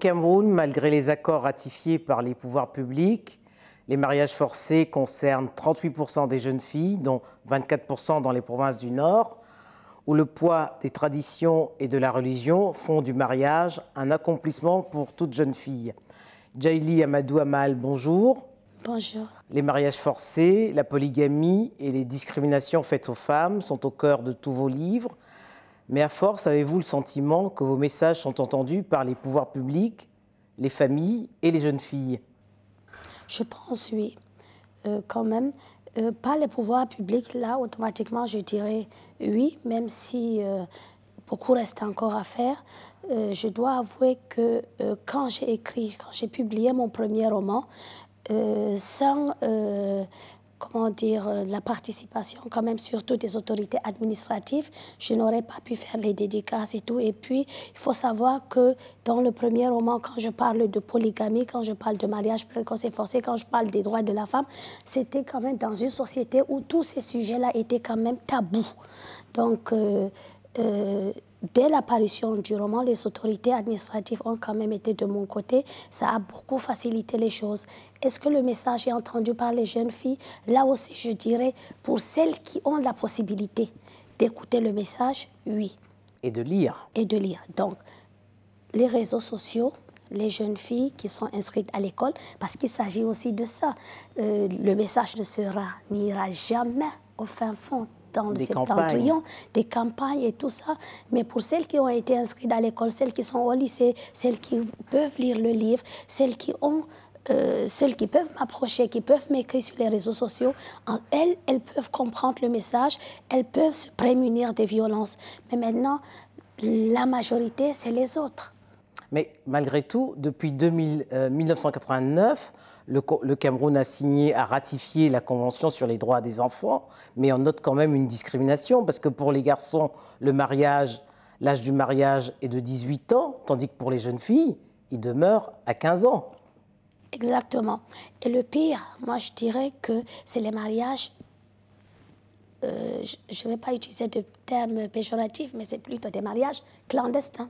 Cameroun, malgré les accords ratifiés par les pouvoirs publics, les mariages forcés concernent 38% des jeunes filles, dont 24% dans les provinces du Nord, où le poids des traditions et de la religion font du mariage un accomplissement pour toute jeune fille. Jaili Amadou Amal, bonjour. Bonjour. Les mariages forcés, la polygamie et les discriminations faites aux femmes sont au cœur de tous vos livres. Mais à force, avez-vous le sentiment que vos messages sont entendus par les pouvoirs publics, les familles et les jeunes filles? Je pense oui. Euh, quand même, euh, par les pouvoirs publics, là, automatiquement, je dirais oui, même si euh, beaucoup reste encore à faire. je dois avouer que quand j'ai écrit, quand j'ai publié mon premier roman, sans comment dire, euh, la participation quand même surtout des autorités administratives. Je n'aurais pas pu faire les dédicaces et tout. Et puis, il faut savoir que dans le premier roman, quand je parle de polygamie, quand je parle de mariage précoce et forcé, quand je parle des droits de la femme, c'était quand même dans une société où tous ces sujets-là étaient quand même tabous. Donc, euh, euh, dès l'apparition du roman, les autorités administratives ont quand même été de mon côté. Ça a beaucoup facilité les choses. Est-ce que le message est entendu par les jeunes filles? Là aussi, je dirais, pour celles qui ont la possibilité d'écouter le message, oui. Et de lire. Et de lire. Donc, les réseaux sociaux, les jeunes filles qui sont inscrites à l'école, parce qu'il s'agit aussi de ça. Euh, le message ne sera, n'ira jamais au fin fond dans le septentrion, des campagnes et tout ça. Mais pour celles qui ont été inscrites à l'école, celles qui sont au lycée, celles qui peuvent lire le livre, celles qui ont euh, celles qui peuvent m'approcher, qui peuvent m'écrire sur les réseaux sociaux, elles, elles peuvent comprendre le message, elles peuvent se prémunir des violences. Mais maintenant, la majorité, c'est les autres. Mais malgré tout, depuis 2000, 1989, le, Cameroun a signé, a ratifié la Convention sur les droits des enfants, mais on note quand même une discrimination, parce que pour les garçons, le mariage, l'âge du mariage est de 18 ans, tandis que pour les jeunes filles, il demeure à 15 ans. Exactement. Et le pire, moi je dirais que c'est les mariages euh, je ne vais pas utiliser de termes péjoratifs, mais c'est plutôt des mariages clandestins.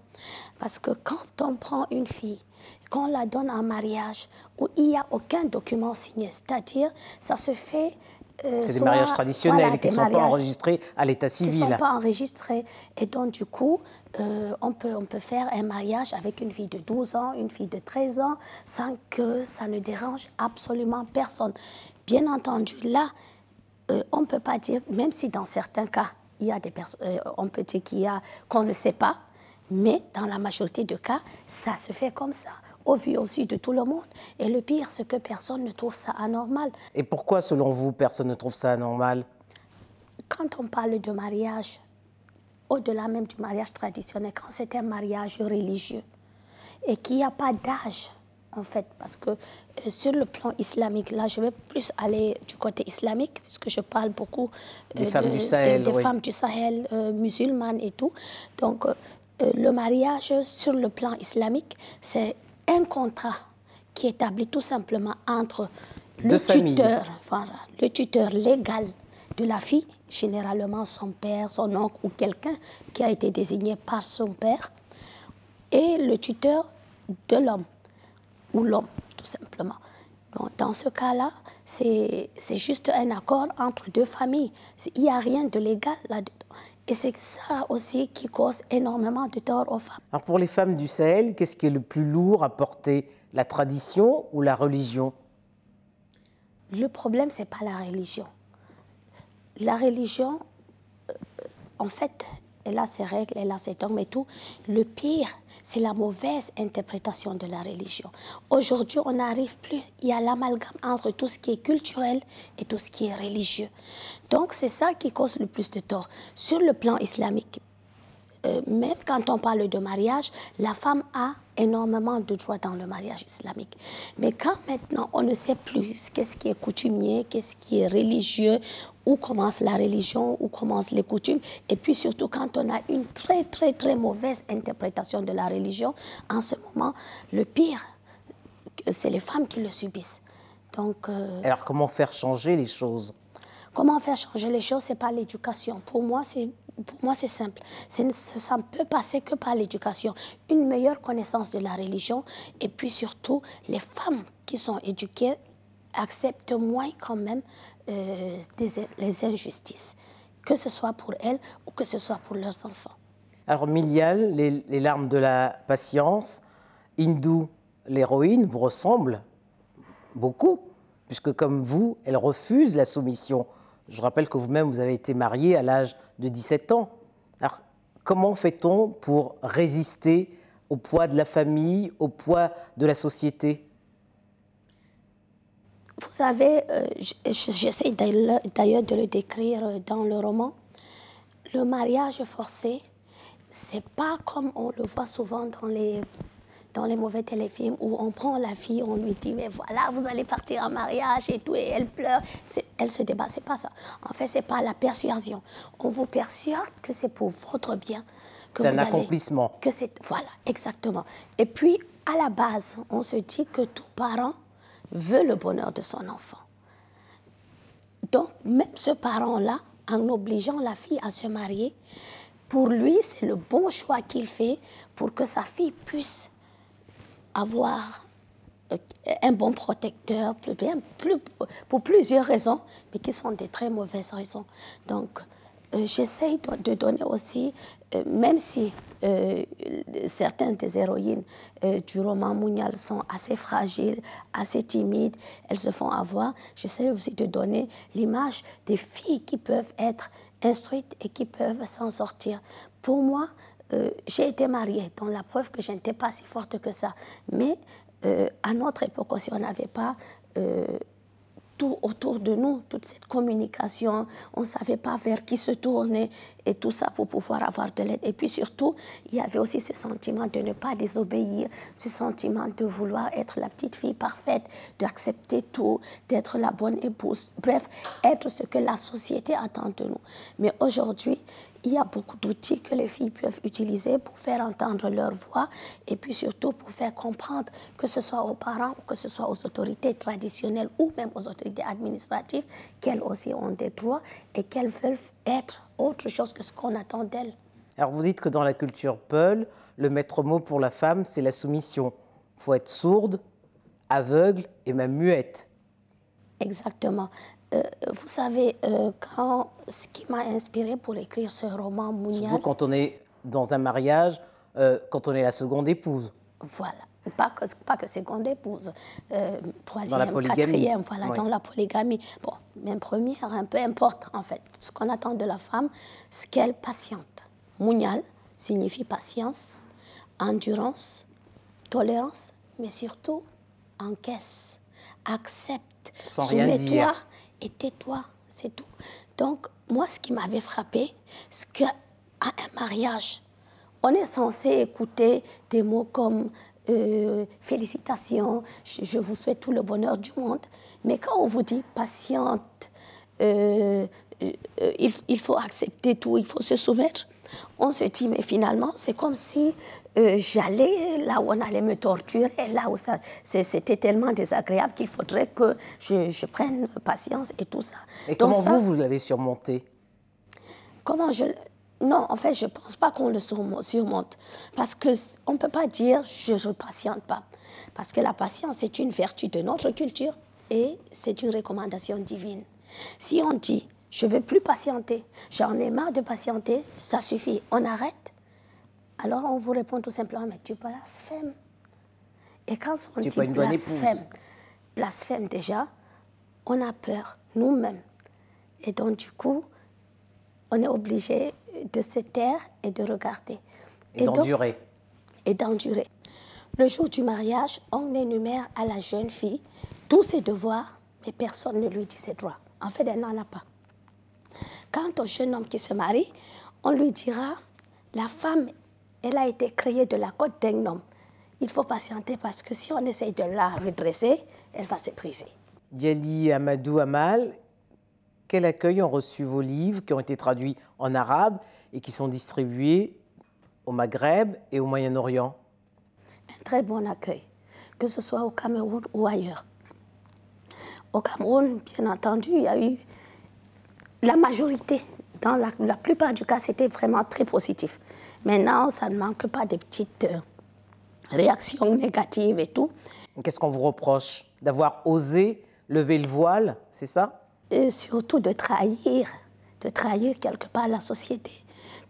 Parce que quand on prend une fille, qu'on la donne en mariage, où il n'y a aucun document signé, c'est-à-dire ça se fait... Euh, c'est des mariages traditionnels qui ne sont pas enregistrés à l'état civil. Qui ne sont pas enregistrés. Et donc, du coup, euh, on, peut, on peut faire un mariage avec une fille de 12 ans, une fille de 13 ans, sans que ça ne dérange absolument personne. Bien entendu, là, euh, on ne peut pas dire, même si dans certains cas, il y a des on peut dire qu'il y a qu'on ne sait pas, mais dans la majorité des cas, ça se fait comme ça, au vu aussi de tout le monde. Et le pire, c'est que personne ne trouve ça anormal. Et pourquoi, selon vous, personne ne trouve ça anormal? Quand on parle de mariage, au-delà même du mariage traditionnel, quand c'est un mariage religieux et qu'il n'y a pas d'âge, en fait, parce que euh, sur le plan islamique, là, je vais plus aller du côté islamique, puisque je parle beaucoup des euh, femmes du Sahel, des femmes du Sahel euh, musulmanes et tout. Donc, le mariage sur le plan islamique, c'est un contrat qui établit tout simplement entre le tuteur, le tuteur légal de la fille, généralement son père, son oncle ou quelqu'un qui a été désigné par son père, et le tuteur de l'homme ou l'homme, tout simplement. dans ce cas-là, c'est juste un accord entre deux familles. Il n'y a rien de légal là-dedans. Et c'est ça aussi qui cause énormément de tort aux femmes. Alors pour les femmes du Sahel, qu'est-ce qui est le plus lourd à porter La tradition ou la religion? Le problème, ce n'est pas la religion. La religion, euh, en fait, elle a ses règles, elle a ses dogmes et tout. Le pire, c'est la mauvaise interprétation de la religion. Aujourd'hui, on n'arrive plus, il y a l'amalgame entre tout ce qui est culturel et tout ce qui est religieux. Donc, c'est ça qui cause le plus de tort. Sur le plan islamique, euh, même quand on parle de mariage, la femme a énormément de droits dans le mariage islamique. Mais quand maintenant on ne sait plus qu'est-ce qui est coutumier, qu'est-ce qui est religieux, où commence la religion, où commencent les coutumes, et puis surtout quand on a une très très très mauvaise interprétation de la religion, en ce moment, le pire, c'est les femmes qui le subissent. Donc, euh, Alors comment faire changer les choses? Comment faire changer les choses? C'est pas l'éducation. Pour moi, c'est pour moi, c'est simple. Ça ne peut passer que par l'éducation, une meilleure connaissance de la religion et puis surtout, les femmes qui sont éduquées acceptent moins quand même euh, les injustices, que ce soit pour elles ou que ce soit pour leurs enfants. Alors, Milial, les, larmes de la patience, Hindou, l'héroïne, vous ressemblent beaucoup, puisque comme vous, elle refuse la soumission. Je rappelle que vous-même, vous avez été mariée à l'âge de 17 ans. Alors, comment fait-on pour résister au poids de la famille, au poids de la société? Vous savez, euh, j'essaie d'ailleurs de le décrire dans le roman. Le mariage forcé, c'est pas comme on le voit souvent dans les dans les mauvais téléfilms où on prend la fille, on lui dit mais voilà vous allez partir en mariage et tout et elle pleure, elle se débat, c'est pas ça. En fait c'est pas la persuasion. On vous persuade que c'est pour votre bien. C'est un accomplissement. Que c'est voilà exactement. Et puis à la base on se dit que tout parent veut le bonheur de son enfant. Donc même ce parent là en obligeant la fille à se marier, pour lui, c'est le bon choix qu'il fait pour que sa fille puisse avoir euh, un bon protecteur, pour plusieurs raisons, mais qui sont des très mauvaises raisons. Donc, euh, j'essaie de, donner aussi, euh, même si certaines des héroïnes du roman Mounial sont assez fragiles, assez timides, elles se font avoir, j'essaie aussi de donner l'image des filles qui peuvent être instruites et qui peuvent s'en sortir. Pour moi, euh, j'ai été mariée, donc la preuve que je n'étais pas si forte que ça. Mais euh, à notre époque aussi, on n'avait pas euh, tout autour de nous, toute cette communication. On ne savait pas vers qui se tourner et tout ça pour pouvoir avoir de l'aide. Et puis surtout, il y avait aussi ce sentiment de ne pas désobéir, ce sentiment de vouloir être la petite fille parfaite, d'accepter tout, d'être la bonne épouse. Bref, être ce que la société attend de nous. Mais aujourd'hui, il y a beaucoup d'outils que les filles peuvent utiliser pour faire entendre leur voix et puis surtout pour faire comprendre, que ce soit aux parents ou que ce soit aux autorités traditionnelles ou même aux autorités administratives, qu'elles aussi ont des droits et qu'elles veulent être autre chose que ce qu'on attend d'elles. Alors vous dites que dans la culture Peul, le maître mot pour la femme, c'est la soumission. Il faut être sourde, aveugle et même muette. Exactement. Euh, vous savez, euh, quand, ce qui m'a inspiré pour écrire ce roman Mounial... Surtout quand on est dans un mariage, euh, quand on est la seconde épouse. Voilà. Pas que, pas que seconde épouse, troisième, quatrième, voilà, dans la polygamie. Bon, même première, un peu importe en fait. Ce qu'on attend de la femme, c'est qu'elle patiente. Mounial signifie patience, endurance, tolérance, mais surtout encaisse, accepte, soumets-toi et tais-toi, c'est tout. Donc, moi, ce qui m'avait frappé, c'est qu'à un mariage, on est censé écouter des mots comme euh, félicitations, je, vous souhaite tout le bonheur du monde. Mais quand on vous dit patiente, euh, euh, il, faut accepter tout, il faut se soumettre, on se dit, mais finalement, c'est comme si euh, j'allais là où on allait me torturer, là où ça, c'était tellement désagréable qu'il faudrait que je, prenne patience et tout ça. Et comment vous, vous l'avez surmonté? Comment je... Non, en fait, je ne pense pas qu'on le surmonte. Parce qu'on ne peut pas dire je ne patiente pas. Parce que la patience est une vertu de notre culture et c'est une recommandation divine. Si on dit je ne veux plus patienter, j'en ai marre de patienter, ça suffit, on arrête. Alors on vous répond tout simplement, mais tu blasphèmes. Et quand on dit blasphème, blasphème déjà, on a peur, nous-mêmes. Et donc du coup, on est obligé de se taire et de regarder. Et, d'endurer. Et d'endurer. Le jour du mariage, on énumère à la jeune fille tous ses devoirs, mais personne ne lui dit ses droits. En fait, elle n'en a pas. Quant au jeune homme qui se marie, on lui dira, la femme, elle a été créée de la côte d'un homme. Il faut patienter parce que si on essaye de la redresser, elle va se briser. Yali Amadou Amal, quel accueil ont reçu vos livres qui ont été traduits en arabe et qui sont distribués au Maghreb et au Moyen-Orient? Un très bon accueil, que ce soit au Cameroun ou ailleurs. Au Cameroun, bien entendu, il y a eu la majorité dans la, plupart du cas, c'était vraiment très positif. Maintenant, ça ne manque pas de petites euh, réactions négatives et tout. Qu'est-ce qu'on vous reproche D'avoir osé lever le voile, c'est ça? Et Surtout de trahir, de trahir quelque part la société,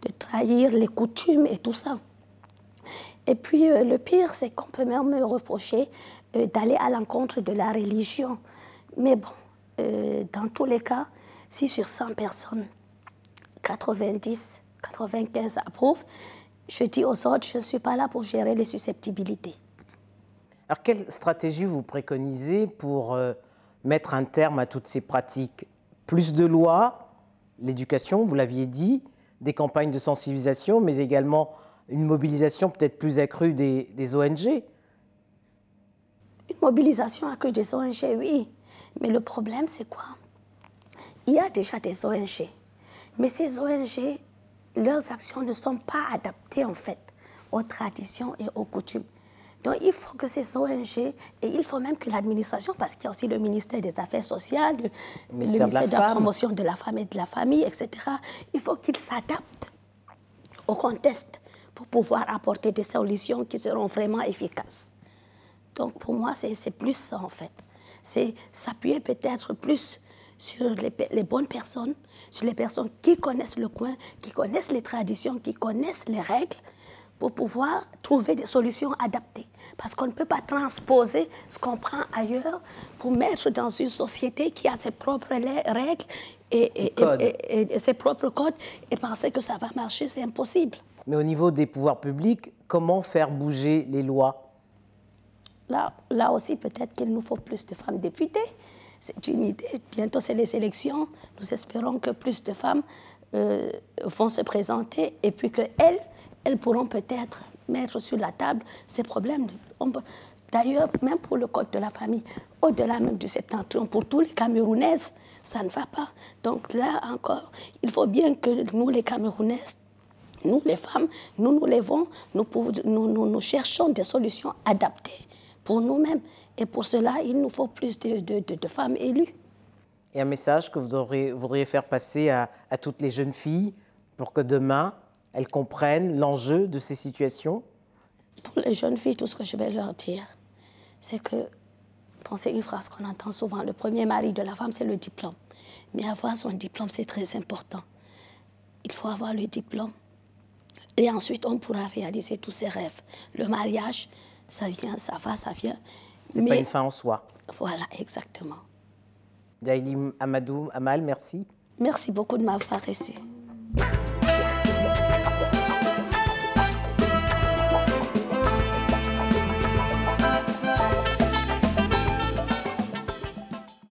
de trahir les coutumes et tout ça. Et puis euh, le pire, c'est qu'on peut même me reprocher euh, d'aller à l'encontre de la religion. Mais bon, dans tous les cas, si sur 100 personnes, 90, 95 approuvent, je dis aux autres, je ne suis pas là pour gérer les susceptibilités. Alors, quelle stratégie vous préconisez pour euh, mettre un terme à toutes ces pratiques? Plus de lois, l'éducation, vous l'aviez dit, des campagnes de sensibilisation, mais également une mobilisation peut-être plus accrue des, des ONG Une mobilisation accrue des ONG, oui. Mais le problème, c'est quoi? Il y a déjà des ONG. Mais ces ONG, leurs actions ne sont pas adaptées en fait aux traditions et aux coutumes. Donc il faut que ces ONG, et il faut même que l'administration, parce qu'il y a aussi le ministère des Affaires sociales, le, ministère, de, la promotion de la femme et de la famille, etc., il faut qu'ils s'adaptent au contexte pour pouvoir apporter des solutions qui seront vraiment efficaces. Donc pour moi, c'est plus ça en fait. C'est s'appuyer peut-être plus sur les, bonnes personnes, sur les personnes qui connaissent le coin, qui connaissent les traditions, qui connaissent les règles, pour pouvoir trouver des solutions adaptées. Parce qu'on ne peut pas transposer ce qu'on prend ailleurs pour mettre dans une société qui a ses propres règles et, et, ses propres codes et penser que ça va marcher, c'est impossible. Mais au niveau des pouvoirs publics, comment faire bouger les lois? Là, là aussi, peut-être qu'il nous faut plus de femmes députées. C'est une idée. Bientôt, c'est les élections. Nous espérons que plus de femmes euh, vont se présenter et puis qu'elles, elles pourront peut-être mettre sur la table ces problèmes. D'ailleurs, même pour le code de la famille, au-delà même du septentrion, pour tous les Camerounaises, ça ne va pas. Donc là encore, il faut bien que nous, les Camerounaises, nous, les femmes, nous nous levons, nous, nous, cherchons des solutions adaptées pour nous-mêmes. Et pour cela, il nous faut plus de, de, femmes élues. Et un message que vous voudriez faire passer à, à, toutes les jeunes filles pour que demain, elles comprennent l'enjeu de ces situations? Pour les jeunes filles, tout ce que je vais leur dire, c'est que, pensez une phrase qu'on entend souvent, le premier mari de la femme, c'est le diplôme. Mais avoir son diplôme, c'est très important. Il faut avoir le diplôme. Et ensuite, on pourra réaliser tous ses rêves. Le mariage, ça vient, ça va, ça vient. C'est pas une fin en soi. Voilà, exactement. Jaïli Amadou Amal, merci. Merci beaucoup de m'avoir reçu.